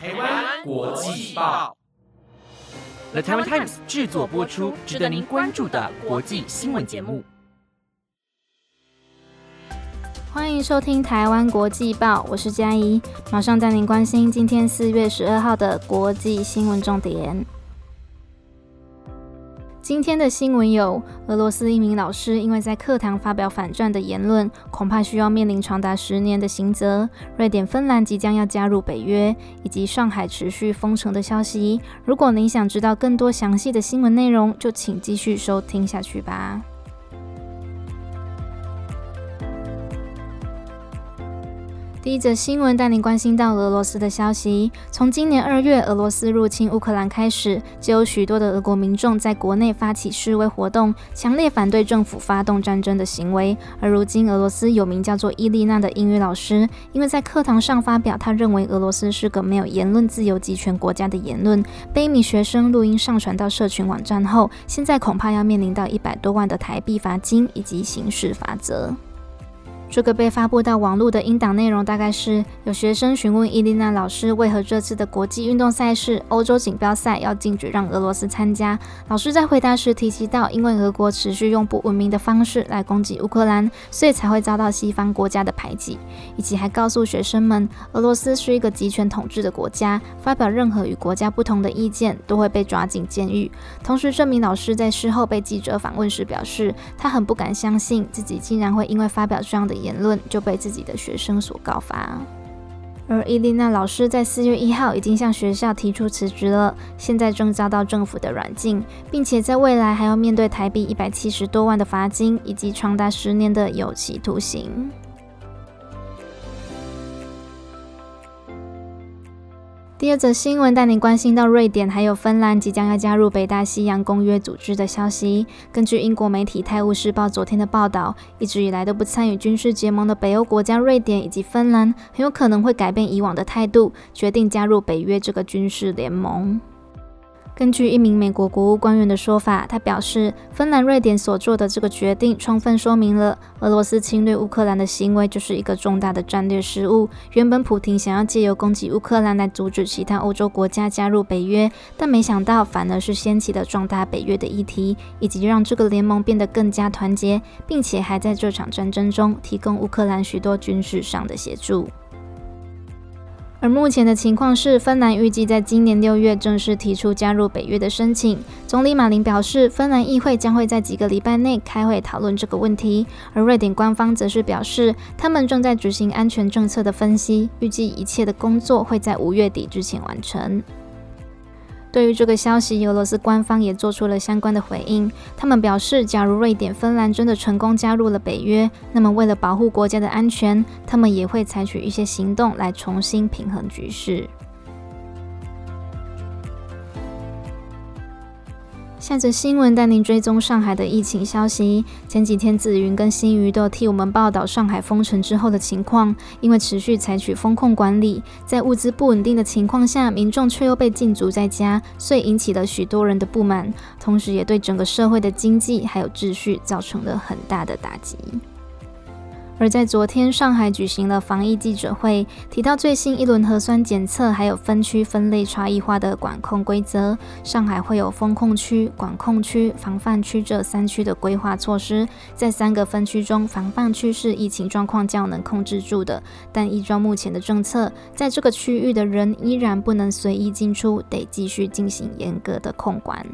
台湾国际报，The Taiwan Times 制作播出，值得您关注的国际新闻节目。欢迎收听台湾国际报，我是嘉怡，马上带您关心今天四月十二号的国际新闻重点。今天的新闻有：俄罗斯一名老师因为在课堂发表反战的言论，恐怕需要面临长达十年的刑责；瑞典、芬兰即将要加入北约，以及上海持续封城的消息。如果您想知道更多详细的新闻内容，就请继续收听下去吧。第一则新闻带您关心到俄罗斯的消息。从今年二月俄罗斯入侵乌克兰开始，就有许多的俄国民众在国内发起示威活动，强烈反对政府发动战争的行为。而如今，俄罗斯有名叫做伊丽娜的英语老师，因为在课堂上发表他认为俄罗斯是个没有言论自由、集权国家的言论，被一名学生录音上传到社群网站后，现在恐怕要面临到一百多万的台币罚金以及刑事罚则。这个被发布到网络的音档内容大概是：有学生询问伊丽娜老师，为何这次的国际运动赛事欧洲锦标赛要禁止让俄罗斯参加。老师在回答时提及到，因为俄国持续用不文明的方式来攻击乌克兰，所以才会遭到西方国家的排挤，以及还告诉学生们，俄罗斯是一个集权统治的国家，发表任何与国家不同的意见都会被抓进监狱。同时，这名老师在事后被记者访问时表示，他很不敢相信自己竟然会因为发表这样的。言论就被自己的学生所告发，而伊丽娜老师在四月一号已经向学校提出辞职了，现在正遭到政府的软禁，并且在未来还要面对台币一百七十多万的罚金以及长达十年的有期徒刑。第二则新闻带您关心到瑞典还有芬兰即将要加入北大西洋公约组织的消息。根据英国媒体《泰晤士报》昨天的报道，一直以来都不参与军事结盟的北欧国家瑞典以及芬兰，很有可能会改变以往的态度，决定加入北约这个军事联盟。根据一名美国国务官员的说法，他表示，芬兰、瑞典所做的这个决定，充分说明了俄罗斯侵略乌克兰的行为就是一个重大的战略失误。原本普廷想要借由攻击乌克兰来阻止其他欧洲国家加入北约，但没想到反而是掀起了壮大北约的议题，以及让这个联盟变得更加团结，并且还在这场战争中提供乌克兰许多军事上的协助。而目前的情况是，芬兰预计在今年六月正式提出加入北约的申请。总理马林表示，芬兰议会将会在几个礼拜内开会讨论这个问题。而瑞典官方则是表示，他们正在执行安全政策的分析，预计一切的工作会在五月底之前完成。对于这个消息，俄罗斯官方也做出了相关的回应。他们表示，假如瑞典、芬兰真的成功加入了北约，那么为了保护国家的安全，他们也会采取一些行动来重新平衡局势。看着新闻带您追踪上海的疫情消息。前几天，紫云跟新鱼都替我们报道上海封城之后的情况。因为持续采取风控管理，在物资不稳定的情况下，民众却又被禁足在家，所以引起了许多人的不满，同时也对整个社会的经济还有秩序造成了很大的打击。而在昨天，上海举行了防疫记者会，提到最新一轮核酸检测，还有分区分类差异化的管控规则。上海会有封控区、管控区、防范区这三区的规划措施。在三个分区中，防范区是疫情状况较能控制住的，但依照目前的政策，在这个区域的人依然不能随意进出，得继续进行严格的控管。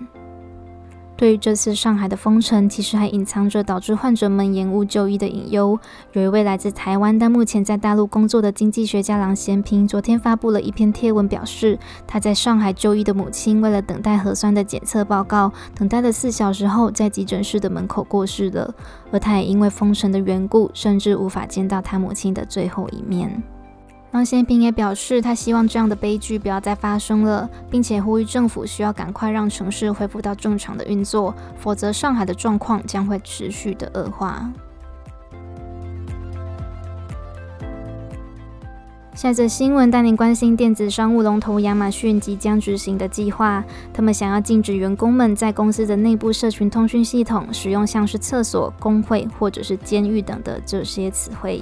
对于这次上海的封城，其实还隐藏着导致患者们延误就医的隐忧。有一位来自台湾但目前在大陆工作的经济学家郎咸平，昨天发布了一篇贴文，表示他在上海就医的母亲为了等待核酸的检测报告，等待了四小时后，在急诊室的门口过世了。而他也因为封城的缘故，甚至无法见到他母亲的最后一面。王贤平也表示，他希望这样的悲剧不要再发生了，并且呼吁政府需要赶快让城市恢复到正常的运作，否则上海的状况将会持续的恶化。下则新闻带您关心电子商务龙头亚马逊即将执行的计划，他们想要禁止员工们在公司的内部社群通讯系统使用像是厕所、工会或者是监狱等的这些词汇。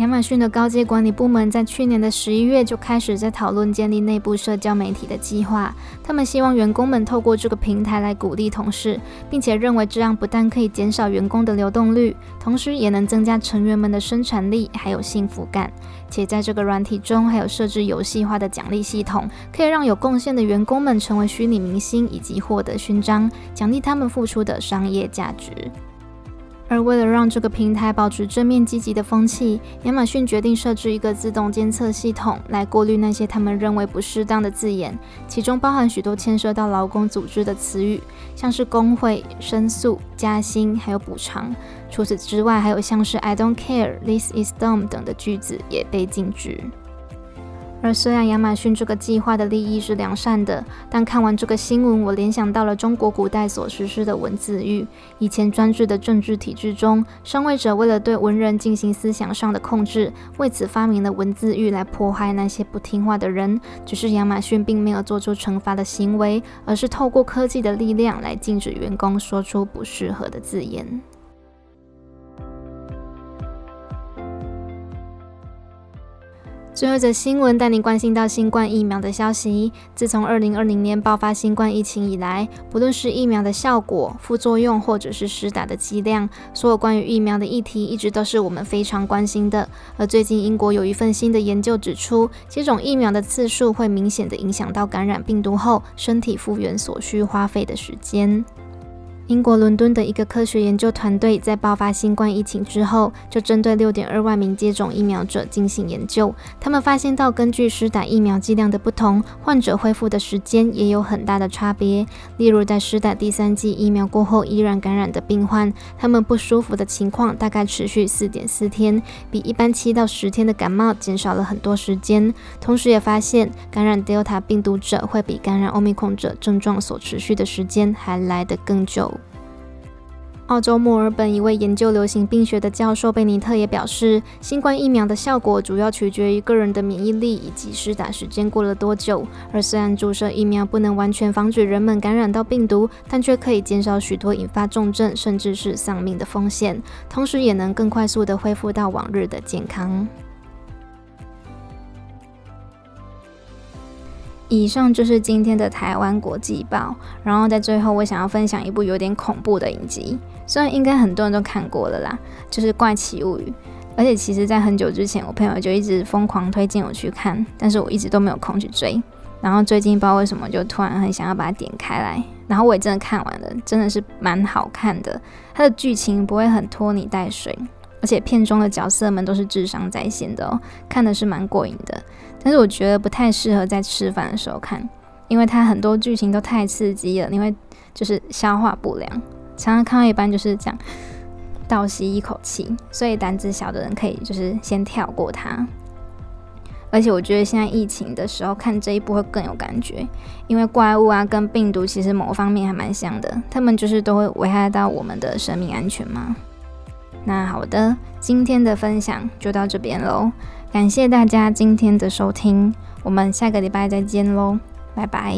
亚马逊的高阶管理部门在去年的十一月就开始在讨论建立内部社交媒体的计划。他们希望员工们透过这个平台来鼓励同事，并且认为这样不但可以减少员工的流动率，同时也能增加成员们的生产力还有幸福感。且在这个软体中还有设置游戏化的奖励系统，可以让有贡献的员工们成为虚拟明星，以及获得勋章，奖励他们付出的商业价值。而为了让这个平台保持正面积极的风气，亚马逊决定设置一个自动监测系统，来过滤那些他们认为不适当的字眼，其中包含许多牵涉到劳工组织的词语，像是工会、申诉、加薪，还有补偿。除此之外，还有像是 "I don't care", "This is dumb" 等的句子也被禁止。而虽然亚马逊这个计划的利益是良善的，但看完这个新闻，我联想到了中国古代所实施的文字狱。以前专制的政治体制中，上位者为了对文人进行思想上的控制，为此发明了文字狱来迫害那些不听话的人。只是亚马逊并没有做出惩罚的行为，而是透过科技的力量来禁止员工说出不适合的字眼。最后一则新闻带您关心到新冠疫苗的消息。自从二零二零年爆发新冠疫情以来，不论是疫苗的效果、副作用，或者是施打的剂量，所有关于疫苗的议题，一直都是我们非常关心的。而最近，英国有一份新的研究指出，接种疫苗的次数会明显的影响到感染病毒后身体复原所需花费的时间。英国伦敦的一个科学研究团队在爆发新冠疫情之后，就针对六点二万名接种疫苗者进行研究。他们发现到，根据施打疫苗剂量的不同，患者恢复的时间也有很大的差别。例如，在施打第三剂疫苗过后依然感染的病患，他们不舒服的情况大概持续四点四天，比一般七到十天的感冒减少了很多时间。同时，也发现感染 Delta 病毒者会比感染 Omicron 者症状所持续的时间还来得更久。澳洲墨尔本一位研究流行病学的教授贝尼特也表示，新冠疫苗的效果主要取决于个人的免疫力以及施打时间过了多久。而虽然注射疫苗不能完全防止人们感染到病毒，但却可以减少许多引发重症甚至是丧命的风险，同时也能更快速的恢复到往日的健康。以上就是今天的台湾国际报。然后在最后，我想要分享一部有点恐怖的影集。虽然应该很多人都看过了啦，就是《怪奇物语》，而且其实在很久之前，我朋友就一直疯狂推荐我去看，但是我一直都没有空去追。然后最近不知道为什么，就突然很想要把它点开来，然后我也真的看完了，真的是蛮好看的。它的剧情不会很拖泥带水，而且片中的角色们都是智商在线的哦，看的是蛮过瘾的。但是我觉得不太适合在吃饭的时候看，因为它很多剧情都太刺激了，你会就是消化不良。常常看到一半就是这样倒吸一口气，所以胆子小的人可以就是先跳过它。而且我觉得现在疫情的时候看这一部会更有感觉，因为怪物啊跟病毒其实某方面还蛮像的，他们就是都会危害到我们的生命安全嘛。那好的，今天的分享就到这边喽，感谢大家今天的收听，我们下个礼拜再见喽，拜拜。